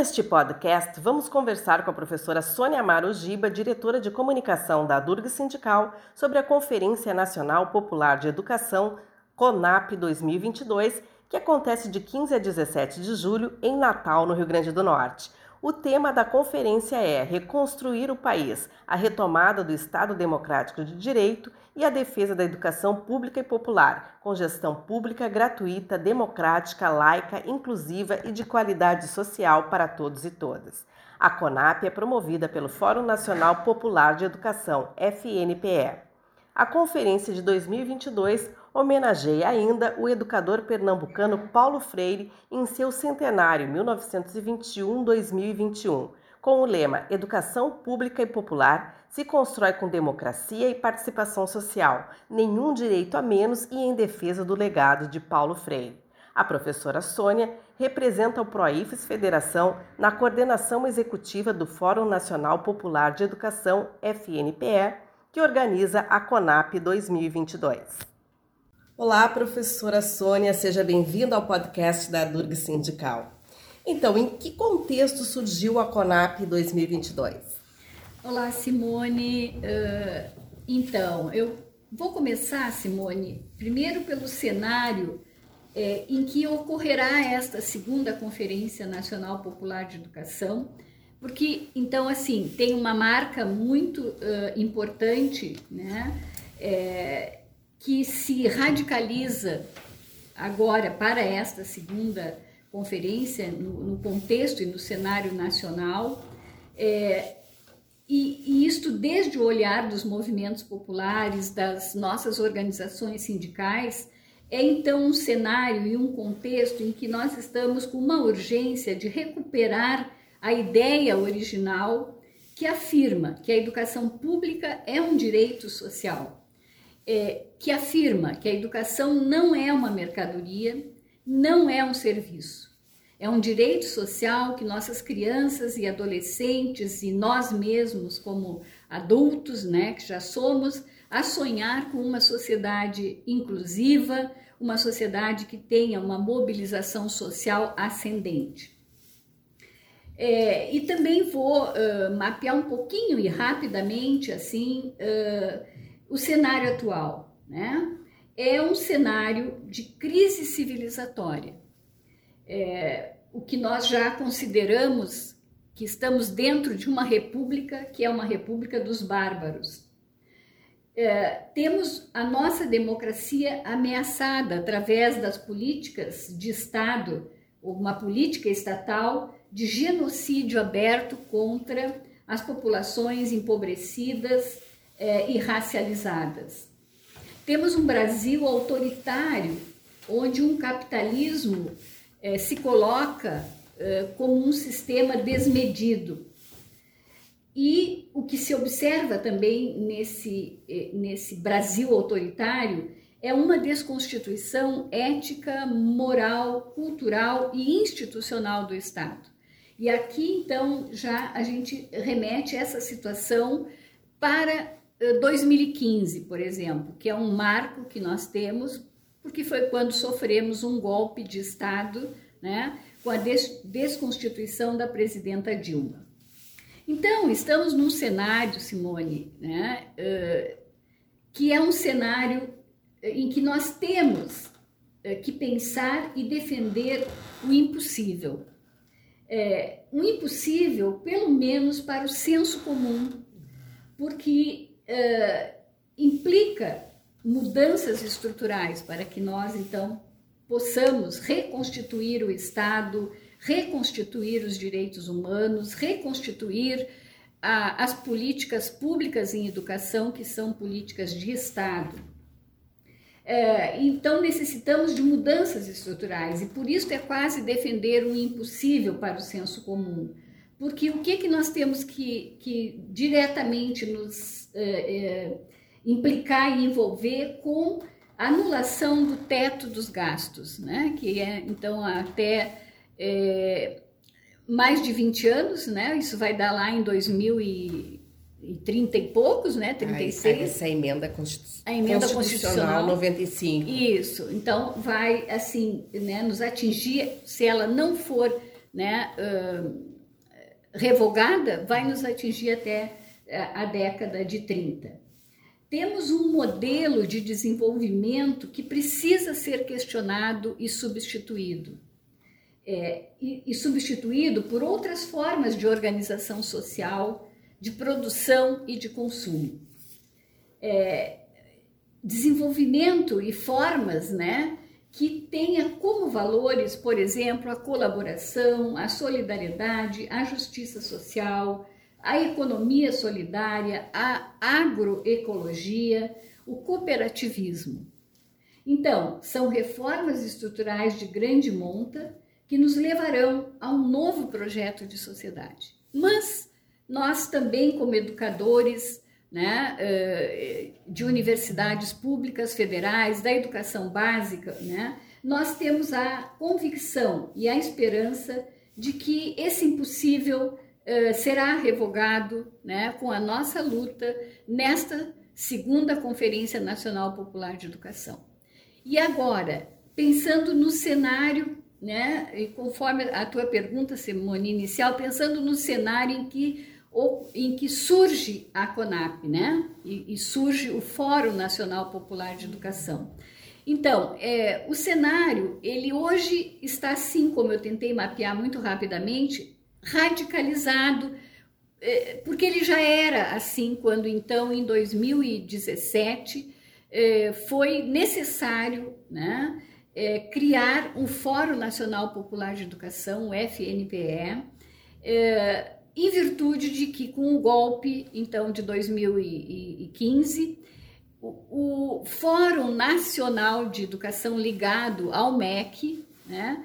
neste podcast, vamos conversar com a professora Sônia Amaro Giba, diretora de comunicação da Durga Sindical, sobre a Conferência Nacional Popular de Educação, CONAP 2022, que acontece de 15 a 17 de julho em Natal, no Rio Grande do Norte. O tema da conferência é Reconstruir o País, a retomada do Estado Democrático de Direito e a defesa da educação pública e popular, com gestão pública gratuita, democrática, laica, inclusiva e de qualidade social para todos e todas. A CONAP é promovida pelo Fórum Nacional Popular de Educação, FNPE. A conferência de 2022 homenageia ainda o educador pernambucano Paulo Freire em seu centenário 1921-2021, com o lema Educação Pública e Popular se constrói com democracia e participação social, nenhum direito a menos e em defesa do legado de Paulo Freire. A professora Sônia representa o PROIFES Federação na coordenação executiva do Fórum Nacional Popular de Educação, FNPE, que organiza a CONAP 2022. Olá, professora Sônia, seja bem-vinda ao podcast da Durg Sindical. Então, em que contexto surgiu a CONAP 2022? Olá, Simone. Uh, então, eu vou começar, Simone, primeiro pelo cenário é, em que ocorrerá esta segunda Conferência Nacional Popular de Educação, porque, então, assim, tem uma marca muito uh, importante, né? É, que se radicaliza agora para esta segunda conferência, no, no contexto e no cenário nacional, é, e, e isto desde o olhar dos movimentos populares, das nossas organizações sindicais, é então um cenário e um contexto em que nós estamos com uma urgência de recuperar a ideia original que afirma que a educação pública é um direito social é, que afirma que a educação não é uma mercadoria, não é um serviço. É um direito social que nossas crianças e adolescentes e nós mesmos, como adultos, né, que já somos, a sonhar com uma sociedade inclusiva, uma sociedade que tenha uma mobilização social ascendente. É, e também vou uh, mapear um pouquinho e rapidamente assim uh, o cenário atual, né? É um cenário de crise civilizatória. É, o que nós já consideramos que estamos dentro de uma república que é uma república dos bárbaros. É, temos a nossa democracia ameaçada através das políticas de Estado, uma política estatal de genocídio aberto contra as populações empobrecidas, é, e racializadas. Temos um Brasil autoritário, onde um capitalismo é, se coloca é, como um sistema desmedido. E o que se observa também nesse, é, nesse Brasil autoritário é uma desconstituição ética, moral, cultural e institucional do Estado. E aqui, então, já a gente remete essa situação para 2015, por exemplo, que é um marco que nós temos, porque foi quando sofremos um golpe de Estado, né, com a des desconstituição da presidenta Dilma. Então, estamos num cenário, Simone, né, uh, que é um cenário em que nós temos uh, que pensar e defender o impossível. É, um impossível, pelo menos para o senso comum, porque uh, implica mudanças estruturais para que nós, então, possamos reconstituir o Estado, reconstituir os direitos humanos, reconstituir a, as políticas públicas em educação, que são políticas de Estado. É, então, necessitamos de mudanças estruturais e por isso é quase defender o impossível para o senso comum. Porque o que, que nós temos que, que diretamente nos é, implicar e envolver com a anulação do teto dos gastos, né? que é então até é, mais de 20 anos, né? isso vai dar lá em 2030 e poucos, né? 36. essa emenda, constitu... a emenda constitucional, constitucional 95. Isso, então vai assim, né, nos atingir se ela não for né, uh, revogada vai nos atingir até a década de 30. Temos um modelo de desenvolvimento que precisa ser questionado e substituído. É, e, e substituído por outras formas de organização social, de produção e de consumo. É, desenvolvimento e formas né, que tenha como valores, por exemplo, a colaboração, a solidariedade, a justiça social, a economia solidária, a agroecologia, o cooperativismo. Então, são reformas estruturais de grande monta que nos levarão a um novo projeto de sociedade. Mas nós também, como educadores né, eh, de universidades públicas federais, da educação básica, né, nós temos a convicção e a esperança de que esse impossível eh, será revogado né, com a nossa luta nesta segunda Conferência Nacional Popular de Educação. E agora, pensando no cenário, né, e conforme a tua pergunta, Simone, inicial, pensando no cenário em que, em que surge a CONAP, né, e, e surge o Fórum Nacional Popular de Educação. Então, é, o cenário, ele hoje está assim, como eu tentei mapear muito rapidamente, radicalizado, é, porque ele já era assim quando então, em 2017, é, foi necessário né, é, criar um Fórum Nacional Popular de Educação, o FNPE, em virtude de que com o golpe então de 2015 o, Fórum Nacional de Educação ligado ao MEC, né,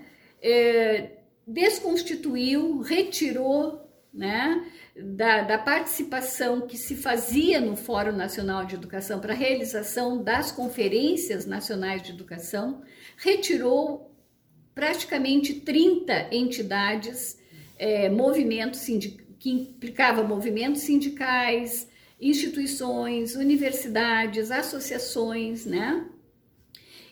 desconstituiu, retirou né, da, da, participação que se fazia no Fórum Nacional de Educação para a realização das conferências nacionais de educação, retirou praticamente 30 entidades, é, movimentos que implicavam movimentos sindicais, instituições, universidades, associações, né?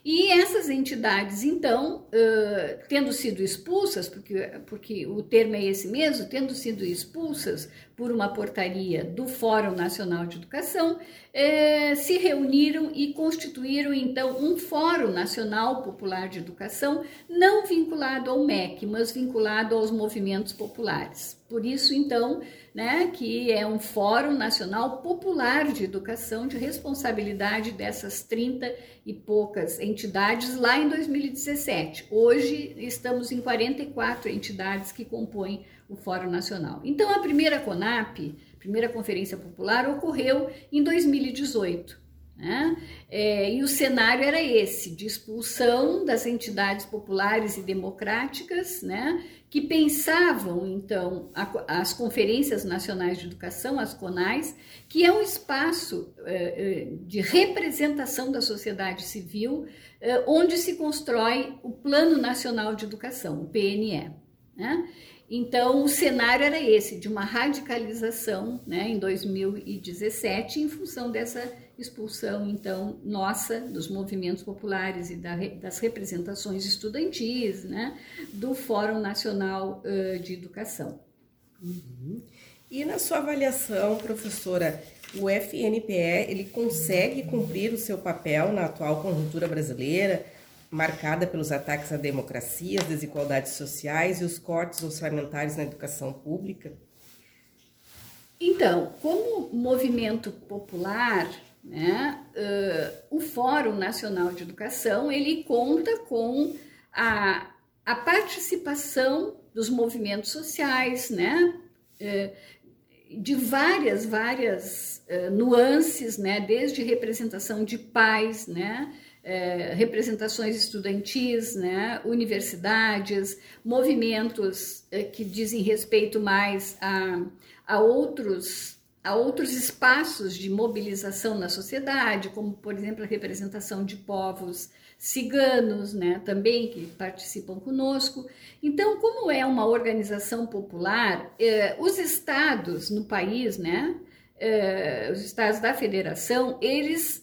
E essas entidades, então, uh, tendo sido expulsas, porque, porque o termo é esse mesmo, tendo sido expulsas por uma portaria do Fórum Nacional de Educação, eh, se reuniram e constituíram, então, um Fórum Nacional Popular de Educação, não vinculado ao MEC, mas vinculado aos movimentos populares. Por isso, então, né, que é um Fórum Nacional Popular de Educação de responsabilidade dessas 30 e poucas entidades lá em 2017. Hoje estamos em 44 entidades que compõem o Fórum Nacional. Então, a primeira CONAP, primeira Conferência Popular, ocorreu em 2018. Né? É, e o cenário era esse, de expulsão das entidades populares e democráticas, né? que pensavam, então, a, as conferências nacionais de educação, as CONAIs, que é um espaço é, é de representação da sociedade civil, é, onde se constrói o Plano Nacional de Educação, o PNE. Né? Então, o cenário era esse, de uma radicalização né, em 2017, em função dessa expulsão, então, nossa, dos movimentos populares e da, das representações estudantis, né, do Fórum Nacional uh, de Educação. Uhum. E na sua avaliação, professora, o FNPE ele consegue cumprir o seu papel na atual conjuntura brasileira? Marcada pelos ataques à democracia, as desigualdades sociais e os cortes orçamentários na educação pública? Então, como movimento popular, né, uh, o Fórum Nacional de Educação ele conta com a, a participação dos movimentos sociais, né, de várias, várias nuances, né, desde representação de pais, né, é, representações estudantis, né, universidades, movimentos é, que dizem respeito mais a, a outros a outros espaços de mobilização na sociedade, como por exemplo a representação de povos ciganos, né, também que participam conosco. Então, como é uma organização popular, eh, os estados no país, né, eh, os estados da federação, eles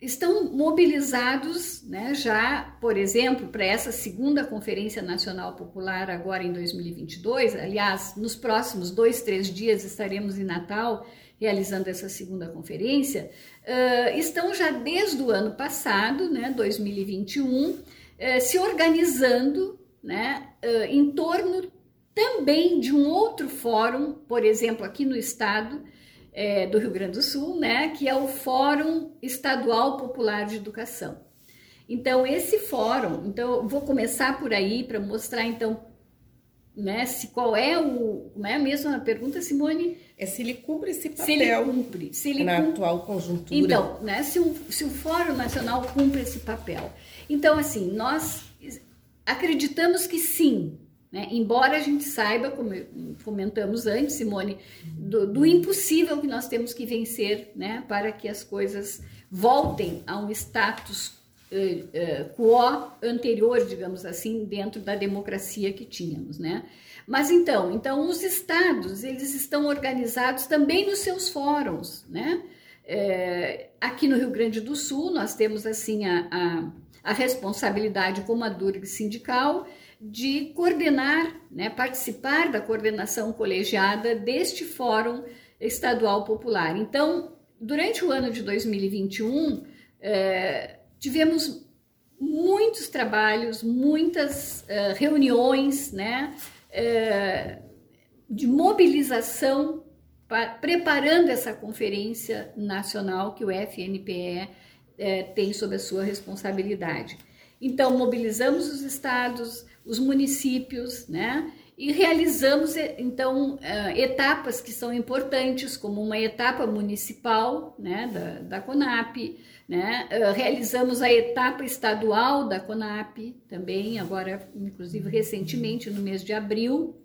estão mobilizados, né, já, por exemplo, para essa segunda Conferência Nacional Popular agora em 2022. Aliás, nos próximos dois, três dias estaremos em Natal realizando essa segunda conferência. Uh, estão já desde o ano passado, né, 2021, uh, se organizando, né, uh, em torno também de um outro fórum, por exemplo, aqui no estado é, do Rio Grande do Sul, né, que é o Fórum Estadual Popular de Educação. Então, esse fórum, então, vou começar por aí para mostrar, então, né, se qual é o, não é a mesma pergunta, Simone? É se ele cumpre esse papel se ele cumpre, se ele na cumpre. atual conjuntura. Então, né, se, o, se o Fórum Nacional cumpre esse papel. Então, assim, nós acreditamos que sim, né? Embora a gente saiba, como comentamos antes, Simone, do, do, impossível que nós temos que vencer né? para que as coisas voltem a um status uh, uh, quo anterior, digamos assim, dentro da democracia que tínhamos. Né? Mas então, então, os estados eles estão organizados também nos seus fóruns. Né? É, aqui no Rio Grande do Sul, nós temos assim a, a, a responsabilidade como a DURG sindical de coordenar, né, participar da coordenação colegiada deste Fórum Estadual Popular. Então, durante o ano de 2021, é, tivemos muitos trabalhos, muitas é, reuniões, né, é, de mobilização, preparando essa conferência nacional que o FNPE tem sob a sua responsabilidade. Então, mobilizamos os estados, os municípios, né? E realizamos então eh, etapas que são importantes, como uma etapa municipal, né, da, da CONAP, né? Eh, realizamos a etapa estadual da CONAP também, agora, inclusive recentemente, no mês de abril.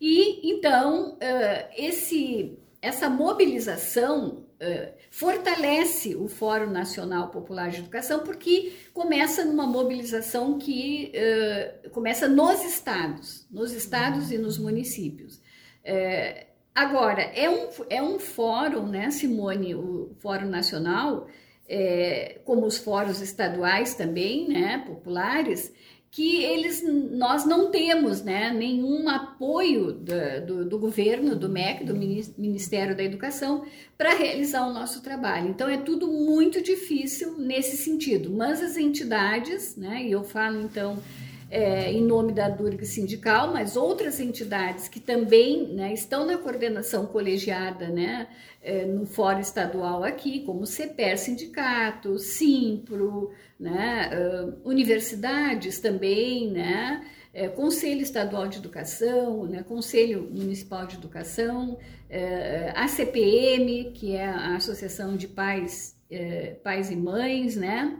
E então eh, esse, essa mobilização fortalece o Fórum Nacional Popular de Educação porque começa numa mobilização que uh, começa nos estados, nos estados e nos municípios. Uh, agora, é um, é um fórum, né, Simone, o Fórum Nacional, como os fóruns estaduais também, né, populares, que eles, nós não temos né, nenhum apoio do, do, governo, do MEC, do Ministério da Educação, para realizar o nosso trabalho. Então é tudo muito difícil nesse sentido. Mas as entidades, né, e eu falo então é, em nome da Durg Sindical, mas outras entidades que também né, estão na coordenação colegiada né, é, no fórum estadual aqui, como CEPER Sindicato, Simpro, né, uh, universidades também, né, é, Conselho Estadual de Educação, né, Conselho Municipal de Educação, é, a CPM, que é a Associação de Pais, é, Pais e Mães, né,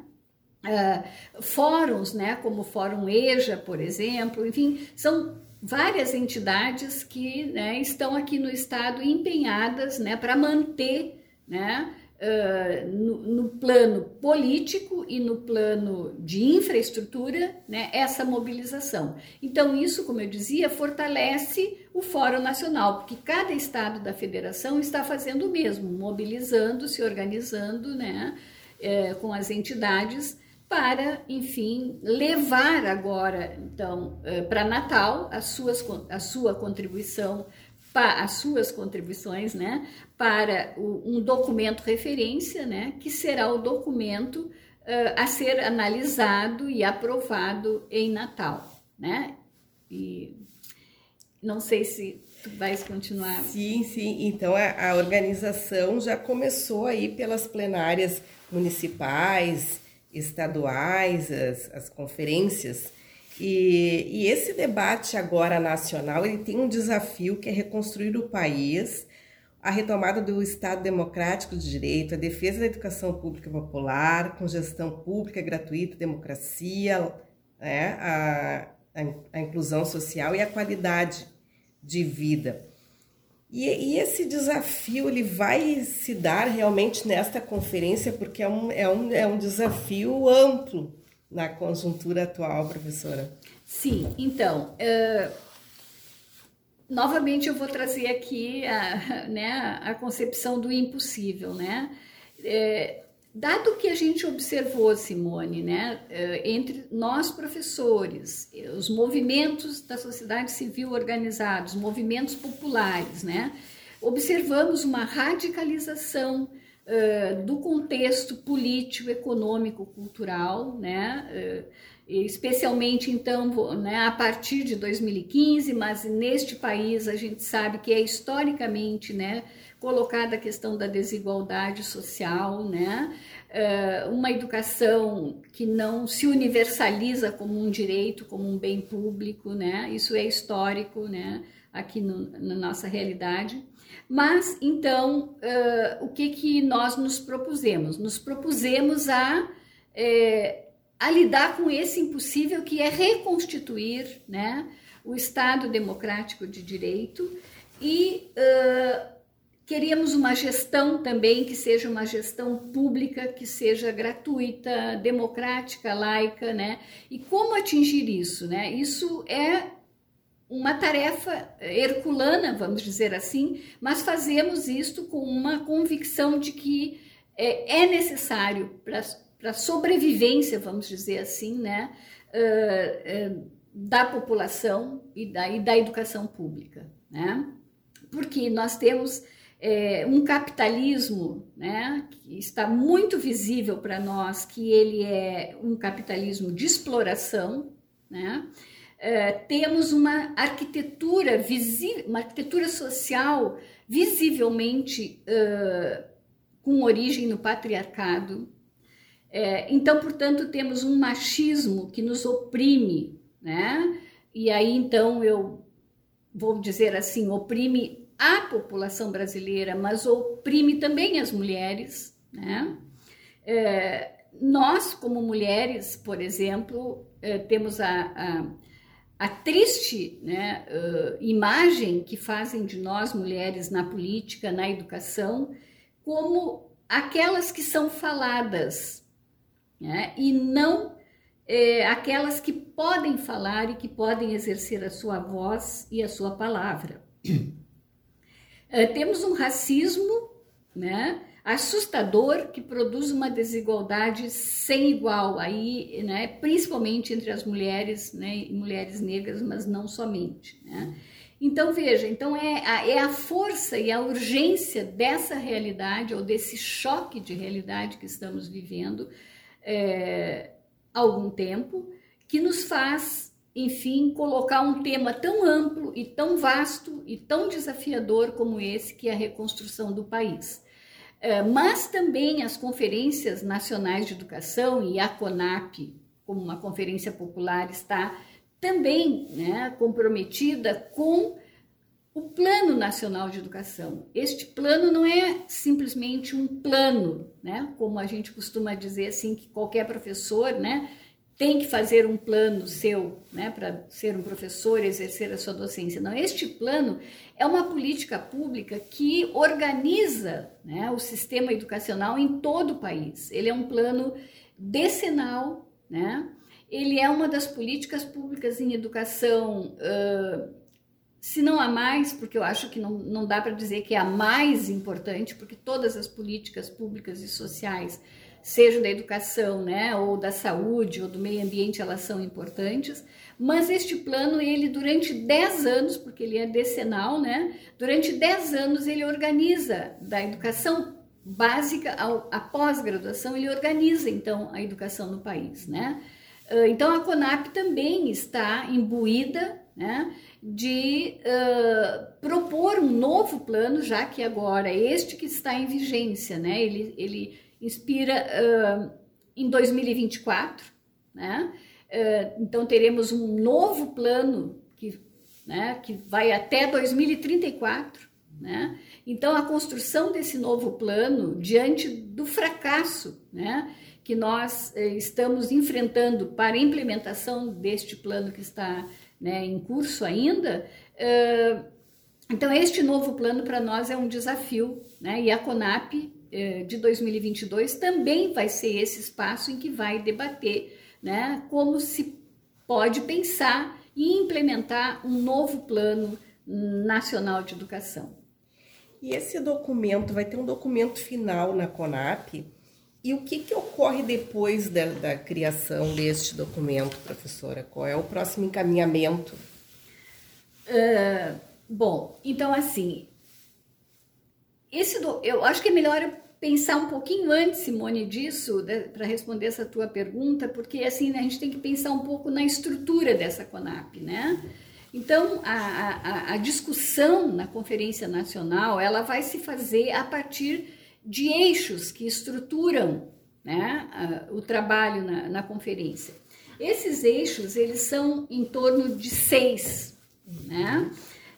Uh, fóruns, né, como o Fórum EJA, por exemplo, enfim, são várias entidades que né, estão aqui no estado empenhadas né, para manter né, uh, no, no, plano político e no plano de infraestrutura né, essa mobilização. Então, isso, como eu dizia, fortalece o Fórum Nacional, porque cada estado da federação está fazendo o mesmo, mobilizando, se organizando né, uh, com as entidades para, enfim, levar agora, então, eh, para Natal as suas, a sua contribuição, as suas contribuições, né, para um documento referência, né, que será o documento uh, a ser analisado e aprovado em Natal, né? E não sei se tu vais continuar. Sim, sim. Então a, a organização já começou aí pelas plenárias municipais, estaduais, as, as conferências. E, e, esse debate agora nacional ele tem um desafio que é reconstruir o país, a retomada do Estado democrático de direito, a defesa da educação pública popular, com gestão pública gratuita, democracia, né, a, a, a inclusão social e a qualidade de vida. E, e, esse desafio ele vai se dar realmente nesta conferência, porque é um, é um, é um desafio amplo na conjuntura atual, professora. Sim, então, uh, novamente eu vou trazer aqui a, né, a concepção do impossível, né? É, Dado que a gente observou, Simone, né, eh, entre nós professores, os movimentos da sociedade civil organizados, movimentos populares, né, observamos uma radicalização uh, do contexto político, econômico, cultural, né, uh, especialmente então né, a partir de 2015, mas neste país a gente sabe que é historicamente né, colocada a questão da desigualdade social, né? Uh, uma educação que não se universaliza como um direito, como um bem público, né? Isso é histórico, né? Aqui no, na nossa realidade. Mas então, uh, o que que nós nos propusemos? Nos propusemos a é, a lidar com esse impossível que é reconstituir, né? O Estado democrático de direito e uh, Queríamos uma gestão também que seja uma gestão pública, que seja gratuita, democrática, laica, né? E como atingir isso, né? Isso é uma tarefa herculana, vamos dizer assim, mas fazemos isto com uma convicção de que é, é necessário para a sobrevivência, vamos dizer assim, né? Uh, uh, da população e da, e da educação pública, né? Porque nós temos é, um capitalismo né, que está muito visível para nós, que ele é um capitalismo de exploração, né? É, temos uma arquitetura visível, uma arquitetura social visivelmente uh, com origem no patriarcado. É, então, portanto, temos um machismo que nos oprime, né? E aí, então, eu vou dizer assim, oprime a população brasileira, mas oprime também as mulheres, né? É, nós, como mulheres, por exemplo, é, temos a, a, a triste né, uh, imagem que fazem de nós, mulheres, na política, na educação, como aquelas que são faladas, né? e não é, aquelas que podem falar e que podem exercer a sua voz e a sua palavra. É, temos um racismo né, assustador que produz uma desigualdade sem igual, aí, né, principalmente entre as mulheres né, e mulheres negras, mas não somente. Né? Então, veja, então é a, é a força e a urgência dessa realidade ou desse choque de realidade que estamos vivendo é, algum tempo que nos faz enfim, colocar um tema tão amplo e tão vasto e tão desafiador como esse, que é a reconstrução do país. É, mas também as conferências nacionais de educação e a CONAP, como uma conferência popular, está também né, comprometida com o Plano Nacional de Educação. Este plano não é simplesmente um plano, né, como a gente costuma dizer assim, que qualquer professor, né, tem que fazer um plano seu, né, para ser um professor, exercer a sua docência. Não, este plano é uma política pública que organiza né, o sistema educacional em todo o país. Ele é um plano decenal, né? Ele é uma das políticas públicas em educação, uh, se não a mais, porque eu acho que não, não dá para dizer que é a mais importante, porque todas as políticas públicas e sociais seja da educação, né, ou da saúde, ou do meio ambiente, elas são importantes, mas este plano, ele durante 10 anos, porque ele é decenal, né, durante 10 anos ele organiza da educação básica à pós-graduação, ele organiza então a educação no país, né. Ah, então a CONAP também está imbuída né, de uh, propor um novo plano, já que agora este que está em vigência, né, ele, ele inspira uh, em 2024, né? Uh, então teremos um novo plano que, né, que vai até 2034, né? Então a construção desse novo plano diante do fracasso, né, que nós estamos enfrentando para a implementação deste plano que está né, em curso ainda. Uh, então este novo plano para nós é um desafio, né? E a Conap eh, de 2022 também vai ser esse espaço em que vai debater né, como se pode pensar e implementar um novo plano nacional de educação. E esse documento vai ter um documento final na CONAP E o que, que ocorre depois da, da criação deste documento, professora? Qual é o próximo encaminhamento? Uh, bom, então assim, esse do, eu acho que é melhor pensar um pouquinho antes, Simone, disso, né, para responder essa tua pergunta, porque assim né, a gente tem que pensar um pouco na estrutura dessa CONAP, né? Então, a, a, a discussão na Conferência Nacional, ela vai se fazer a partir de eixos que estruturam né, o trabalho na, na, conferência. Esses eixos, eles são em torno de seis, né?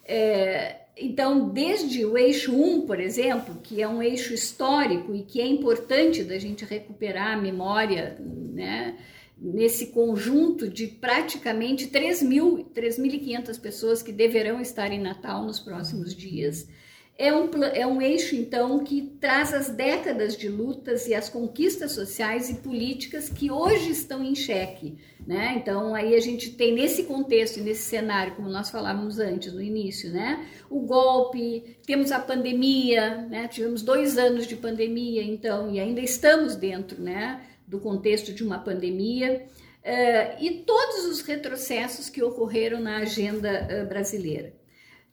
É, então, desde o eixo 1, por exemplo, que é um eixo histórico e que é importante da gente recuperar a memória, né? nesse conjunto de praticamente 3.500 pessoas que deverão estar em Natal nos próximos dias. É um, é um eixo, então, que traz as décadas de lutas e as conquistas sociais e políticas que hoje estão em xeque. Né? Então, aí a gente tem nesse contexto e nesse cenário, como nós falávamos antes, no início, né? o golpe, temos a pandemia, né? tivemos dois anos de pandemia, então, e ainda estamos dentro né? do contexto de uma pandemia. Uh, e todos os retrocessos que ocorreram na agenda uh, brasileira.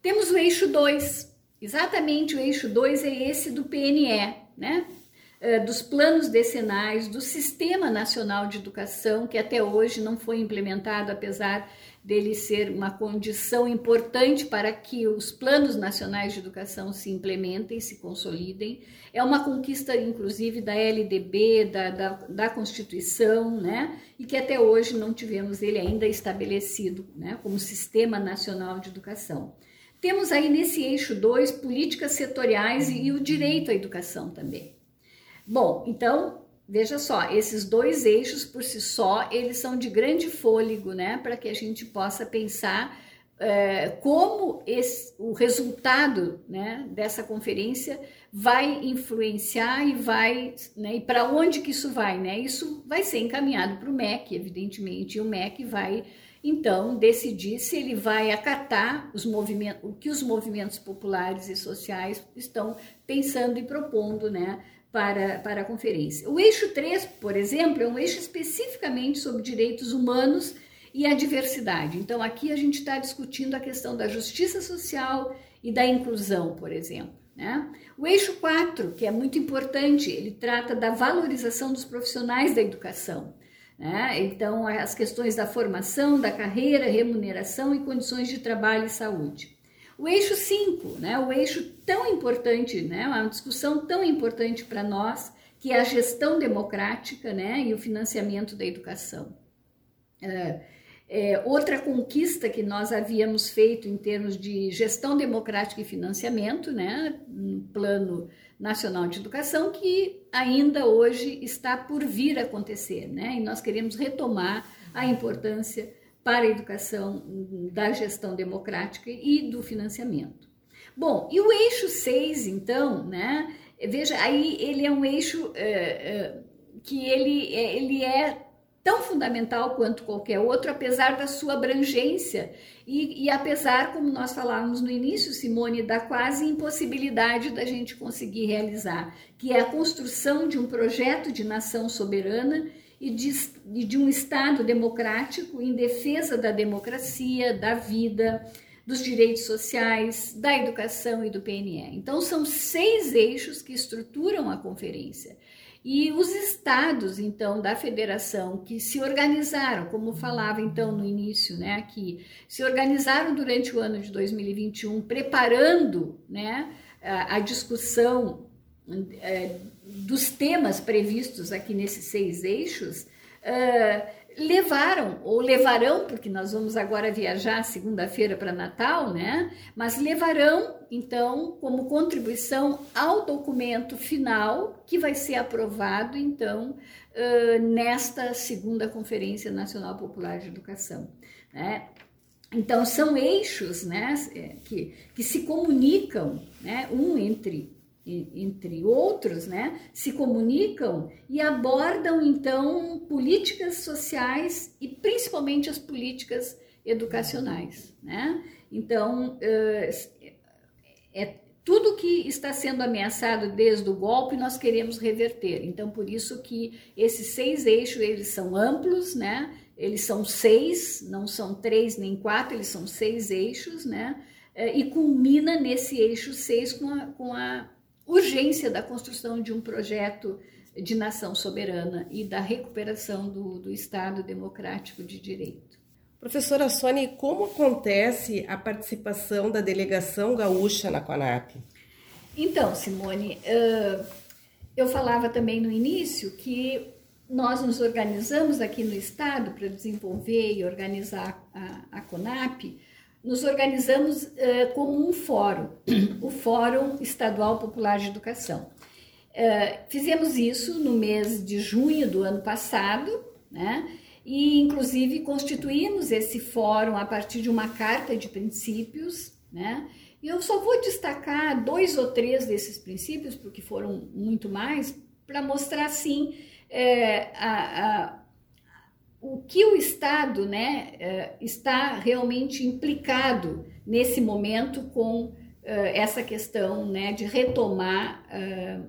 Temos o eixo 2, Exatamente o eixo 2 é esse do PNE, né? É, dos planos decenais, do Sistema Nacional de Educação, que até hoje não foi implementado, apesar dele ser uma condição importante para que os planos nacionais de educação se implementem, se consolidem. É uma conquista, inclusive, da LDB, da, da, da Constituição, né? E que até hoje não tivemos ele ainda estabelecido né? como Sistema Nacional de Educação. Temos aí nesse eixo 2 políticas setoriais e o direito à educação também. Bom, então, veja só, esses dois eixos por si só, eles são de grande fôlego, né, para que a gente possa pensar é, como esse, o resultado né, dessa conferência vai influenciar e vai, né, e para onde que isso vai, né? Isso vai ser encaminhado para o MEC, evidentemente, e o MEC vai então decidir se ele vai acatar os movimentos, o que os movimentos populares e sociais estão pensando e propondo né, para, para a conferência. O eixo 3, por exemplo, é um eixo especificamente sobre direitos humanos e a diversidade. Então, aqui a gente está discutindo a questão da justiça social e da inclusão, por exemplo. Né? O eixo 4, que é muito importante, ele trata da valorização dos profissionais da educação. Né? Então, as questões da formação, da carreira, remuneração e condições de trabalho e saúde. O eixo 5, né? o eixo tão importante, né? uma discussão tão importante para nós, que é a gestão democrática né? e o financiamento da educação. É, é, outra conquista que nós havíamos feito em termos de gestão democrática e financiamento, né? no plano Nacional de Educação, que ainda hoje está por vir a acontecer, né? E nós queremos retomar a importância para a educação da gestão democrática e do financiamento. Bom, e o eixo 6, então, né? Veja, aí ele é um eixo é, é, que ele, ele é tão fundamental quanto qualquer outro, apesar da sua abrangência e, e, apesar, como nós falávamos no início, Simone, da quase impossibilidade da gente conseguir realizar, que é a construção de um projeto de nação soberana e de, e de um Estado democrático em defesa da democracia, da vida, dos direitos sociais, da educação e do PNE. Então, são seis eixos que estruturam a conferência. E os estados, então, da federação, que se organizaram, como falava então no início, né, aqui, se organizaram durante o ano de 2021, preparando né, a, a discussão é, dos temas previstos aqui nesses seis eixos, levaram ou levarão, porque nós vamos agora viajar segunda-feira para Natal, né? Mas levarão então como contribuição ao documento final que vai ser aprovado então nesta segunda Conferência Nacional Popular de Educação, né? Então são eixos, né, que, que se comunicam, né, um entre entre outros, né, se comunicam e abordam então políticas sociais e principalmente as políticas educacionais, né? Então é, tudo que está sendo ameaçado desde o golpe nós queremos reverter. Então, por isso que esses seis eixos eles são amplos, né? Eles são seis, não são três nem quatro, eles são seis eixos, né? É, e culmina nesse eixo seis com a, com a urgência da construção de um projeto de nação soberana e da recuperação do, do Estado democrático de direito. Professora Sônia, como acontece a participação da delegação gaúcha na CONAP? Então, Simone, eu falava também no início que nós nos organizamos aqui no Estado para desenvolver e organizar a, a CONAP, nos organizamos como um fórum, o Fórum Estadual Popular de Educação. fizemos isso no mês de junho do ano passado, né? e inclusive constituímos esse fórum a partir de uma carta de princípios, né? E eu só vou destacar dois ou três desses princípios, porque foram muito mais, para mostrar assim é, a, a, o que o Estado né, é, está realmente implicado nesse momento com é, essa questão né, de retomar, é,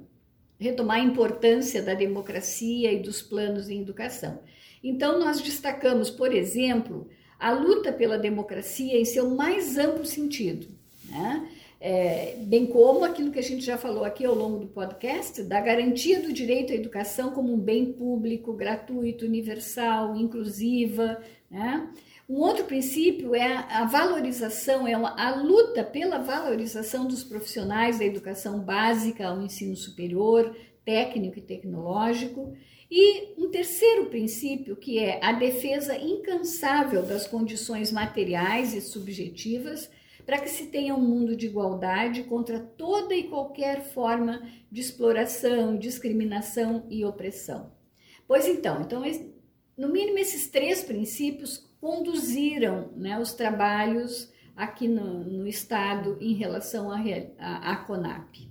retomar a importância da democracia e dos planos em educação. Então, nós destacamos, por exemplo, a luta pela democracia em seu mais amplo sentido, né? É, bem como aquilo que a gente já falou aqui ao longo do podcast, da garantia do direito à educação como um bem público, gratuito, universal, inclusiva. Né? Um outro princípio é a valorização, é a luta pela valorização dos profissionais da educação básica ao ensino superior, técnico e tecnológico. E um terceiro princípio, que é a defesa incansável das condições materiais e subjetivas para que se tenha um mundo de igualdade contra toda e qualquer forma de exploração, discriminação e opressão. Pois então, então no mínimo esses três princípios conduziram né, os trabalhos aqui no, no Estado em relação à CONAP.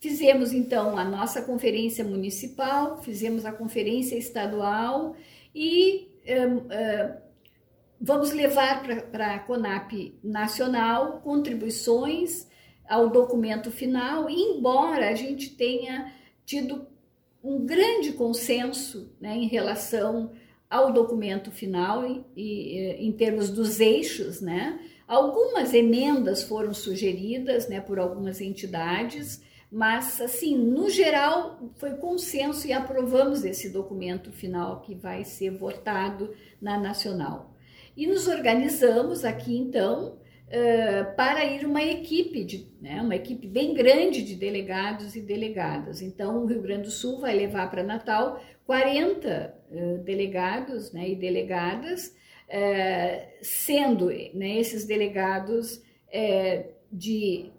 Fizemos então a nossa conferência municipal, fizemos a conferência estadual e uh, vamos levar para a CONAP nacional contribuições ao documento final, embora a gente tenha tido um grande consenso né, em relação ao documento final e, e, em termos dos eixos, né? Algumas emendas foram sugeridas, né, por algumas entidades, mas, assim, no geral, foi consenso e aprovamos esse documento final que vai ser votado na Nacional. E nos organizamos aqui, então, uh, para ir uma equipe, de, né, uma equipe bem grande de delegados e delegadas. Então, o Rio Grande do Sul vai levar para Natal 40 uh, delegados né, e delegadas, uh, sendo né, esses delegados de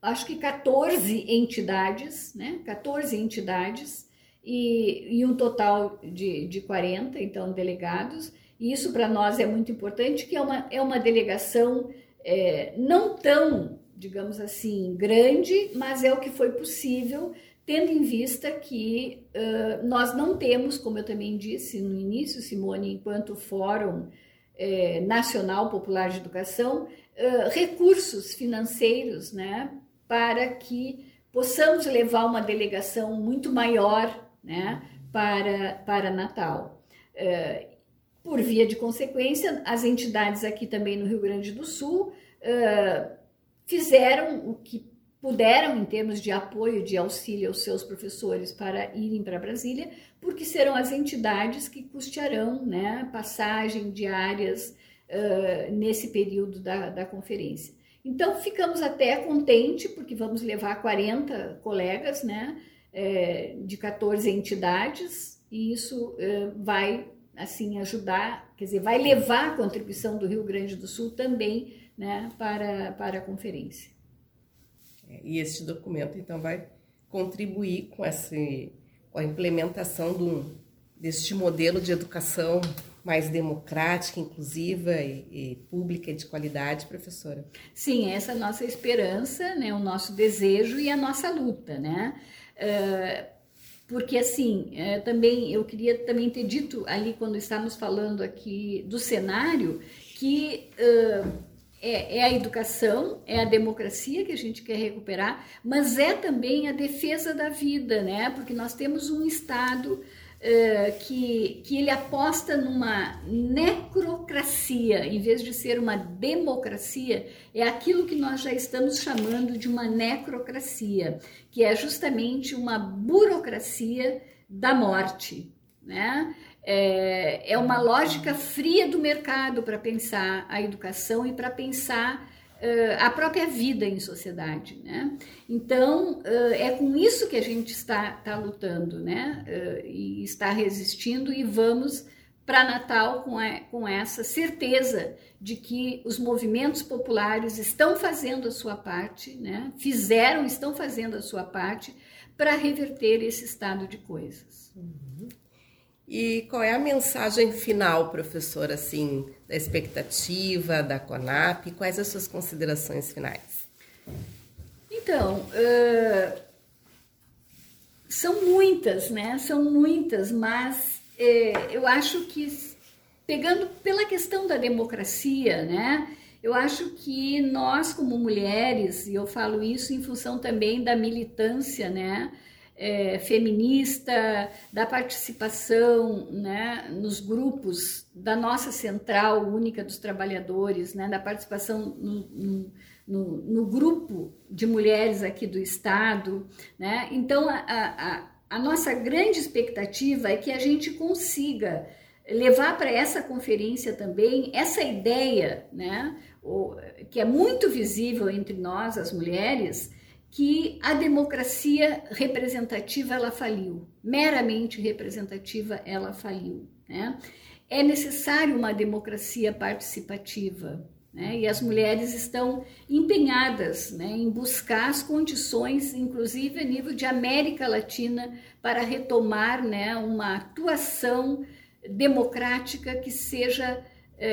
acho que 14 entidades, né? 14 entidades e, e um total de, de 40, então, delegados. E isso para nós é muito importante, que é uma, é uma delegação é, não tão, digamos assim, grande, mas é o que foi possível, tendo em vista que uh, nós não temos, como eu também disse no início, Simone, enquanto Fórum é, Nacional Popular de Educação, uh, recursos financeiros, né, para que possamos levar uma delegação muito maior né, para, para Natal. Por via de consequência, as entidades aqui também no Rio Grande do Sul uh, fizeram o que puderam em termos de apoio, de auxílio aos seus professores para irem para Brasília, porque serão as entidades que custearão né, passagem diárias uh, nesse período da, da conferência. Então ficamos até contente porque vamos levar 40 colegas, né, de 14 entidades e isso vai assim ajudar, quer dizer, vai levar a contribuição do Rio Grande do Sul também, né, para para a conferência. É, e este documento então vai contribuir com essa com a implementação do, deste modelo de educação mais democrática, inclusiva e, e, pública e de qualidade, professora? Sim, essa é a nossa esperança, né, o nosso desejo e a nossa luta, né? Uh, porque assim, uh, também eu queria também ter dito ali quando estávamos falando aqui do cenário que uh, é, é, a educação, é a democracia que a gente quer recuperar, mas é também a defesa da vida, né? Porque nós temos um Estado uh, que, que ele aposta numa necrocracia, em vez de ser uma democracia, é aquilo que nós já estamos chamando de uma necrocracia, que é justamente uma burocracia da morte, né? É, é uma lógica fria do mercado para pensar a educação e para pensar uh, a própria vida em sociedade, né? Então, uh, é com isso que a gente está, está lutando, né? Uh, e está resistindo e vamos para Natal com, a, com essa certeza de que os movimentos populares estão fazendo a sua parte, né? Fizeram, estão fazendo a sua parte para reverter esse estado de coisas. Uhum. E qual é a mensagem final, professor, assim, da expectativa da CONAP? Quais as suas considerações finais? Então, uh, são muitas, né? São muitas, mas uh, eu acho que, pegando pela questão da democracia, né? Eu acho que nós, como mulheres, e eu falo isso em função também da militância, né? É, feminista, da participação né, nos grupos da nossa Central Única dos Trabalhadores, né, da participação no, no, no, grupo de mulheres aqui do Estado. Né? Então, a, a, a nossa grande expectativa é que a gente consiga levar para essa conferência também essa ideia, né, que é muito visível entre nós, as mulheres, que a democracia representativa ela faliu, meramente representativa ela faliu. Né? É necessário uma democracia participativa. Né? E as mulheres estão empenhadas né, em buscar as condições, inclusive a nível de América Latina, para retomar né, uma atuação democrática que seja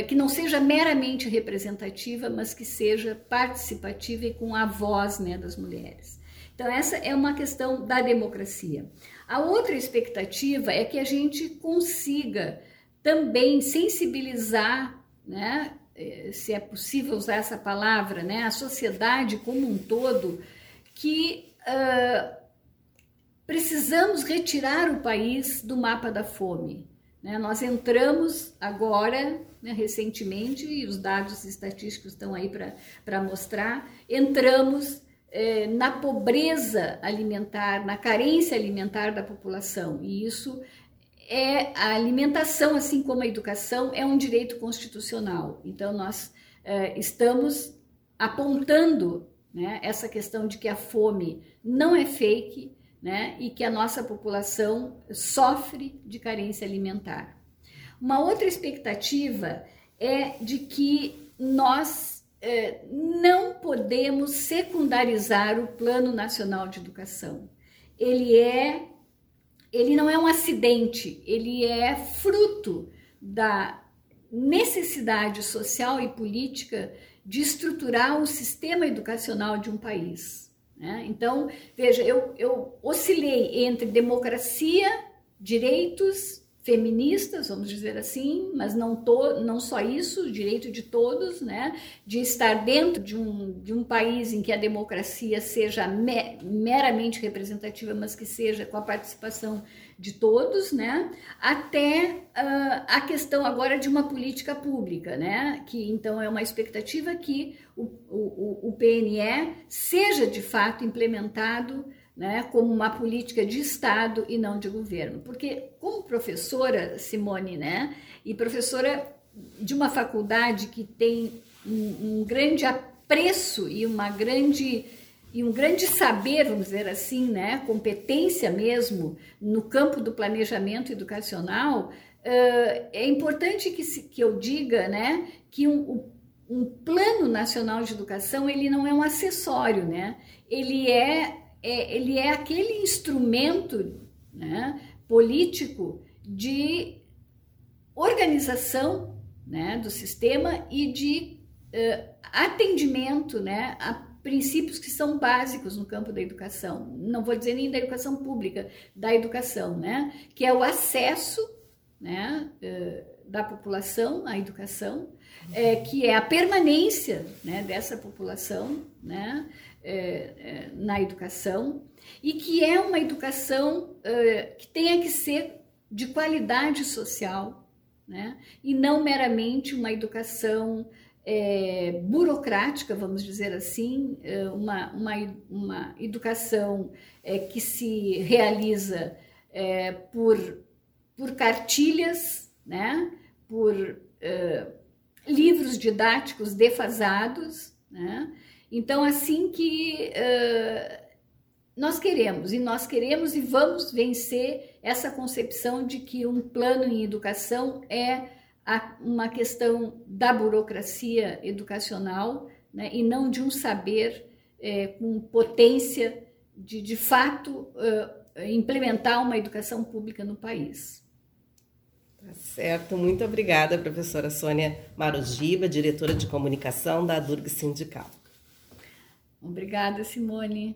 que não seja meramente representativa, mas que seja participativa e com a voz né, das mulheres. Então, essa é uma questão da democracia. A outra expectativa é que a gente consiga também sensibilizar, né, é, se é possível usar essa palavra, né, a sociedade como um todo, que uh, precisamos retirar o país do mapa da fome. Né? Nós entramos agora, né, recentemente, e os dados estatísticos estão aí para mostrar, entramos é, na pobreza alimentar, na carência alimentar da população. E isso é a alimentação, assim como a educação, é um direito constitucional. Então, nós é, estamos apontando né, essa questão de que a fome não é fake, né, e que a nossa população sofre de carência alimentar. Uma outra expectativa é de que nós é, não podemos secundarizar o Plano Nacional de Educação. Ele é, ele não é um acidente, ele é fruto da necessidade social e política de estruturar o sistema educacional de um país. Né? Então, veja, eu, eu oscilei entre democracia, direitos feministas, vamos dizer assim, mas não, to, não só isso, o direito de todos, né, de estar dentro de um, de um país em que a democracia seja me, meramente representativa, mas que seja com a participação de todos, né, até uh, a questão agora de uma política pública, né, que então é uma expectativa que o, o, o PNE seja de fato implementado né, como uma política de Estado e não de governo. Porque, como professora, Simone, né, e professora de uma faculdade que tem um, um grande apreço e uma grande e um grande saber, vamos dizer assim, né, competência mesmo no campo do planejamento educacional, uh, é importante que, se, que eu diga, né, que um, um plano nacional de educação ele não é um acessório, né, ele é é, ele é aquele instrumento né, político de organização né, do sistema e de uh, atendimento né, a princípios que são básicos no campo da educação. Não vou dizer nem da educação pública, da educação, né, que é o acesso né, uh, da população, a educação, é, que é a permanência né, dessa população né, é, é, na educação e que é uma educação é, que tenha que ser de qualidade social né, e não meramente uma educação é, burocrática, vamos dizer assim, é, uma, uma, uma educação é, que se realiza é, por, por cartilhas, né, por livros didáticos defasados. Né? Então, assim que é, nós queremos, e nós queremos e vamos vencer essa concepção de que um plano em educação é uma questão da burocracia educacional né, e não de um saber é, com potência de, de fato, uh, implementar uma educação pública no país. Certo, muito obrigada, professora Sônia Marugiba, diretora de comunicação da Durg Sindical. Obrigada, Simone.